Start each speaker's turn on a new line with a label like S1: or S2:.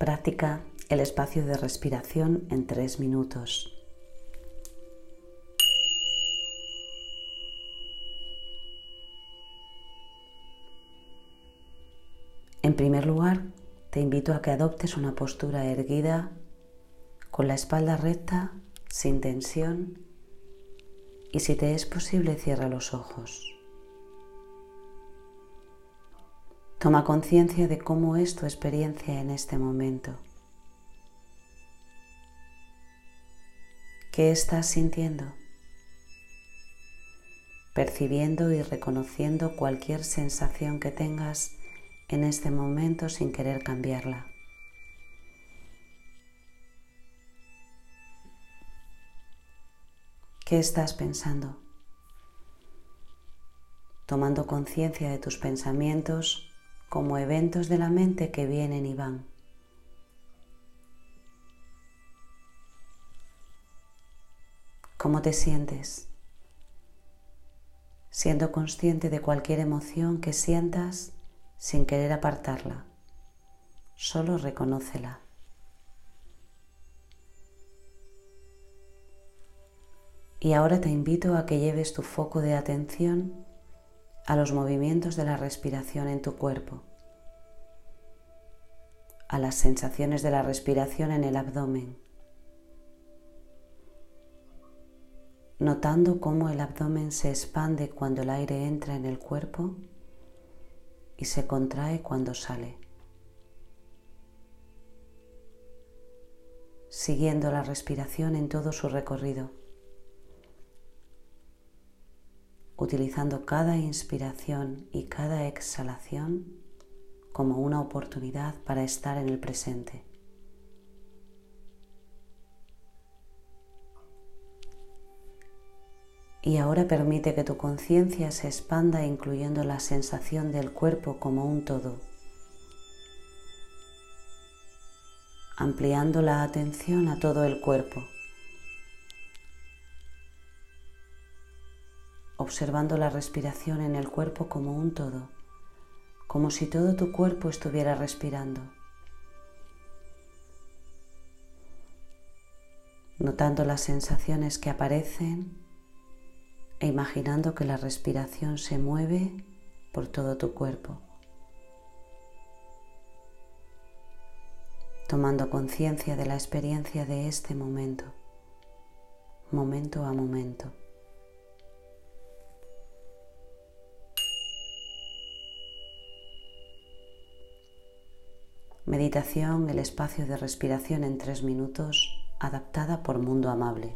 S1: Práctica el espacio de respiración en tres minutos. En primer lugar, te invito a que adoptes una postura erguida, con la espalda recta, sin tensión, y si te es posible, cierra los ojos. Toma conciencia de cómo es tu experiencia en este momento. ¿Qué estás sintiendo? Percibiendo y reconociendo cualquier sensación que tengas en este momento sin querer cambiarla. ¿Qué estás pensando? Tomando conciencia de tus pensamientos como eventos de la mente que vienen y van. ¿Cómo te sientes? Siendo consciente de cualquier emoción que sientas sin querer apartarla, solo reconócela. Y ahora te invito a que lleves tu foco de atención a los movimientos de la respiración en tu cuerpo, a las sensaciones de la respiración en el abdomen, notando cómo el abdomen se expande cuando el aire entra en el cuerpo y se contrae cuando sale. Siguiendo la respiración en todo su recorrido, utilizando cada inspiración y cada exhalación como una oportunidad para estar en el presente. Y ahora permite que tu conciencia se expanda incluyendo la sensación del cuerpo como un todo, ampliando la atención a todo el cuerpo, observando la respiración en el cuerpo como un todo, como si todo tu cuerpo estuviera respirando. notando las sensaciones que aparecen e imaginando que la respiración se mueve por todo tu cuerpo. Tomando conciencia de la experiencia de este momento, momento a momento. Meditación, el espacio de respiración en tres minutos, adaptada por Mundo Amable.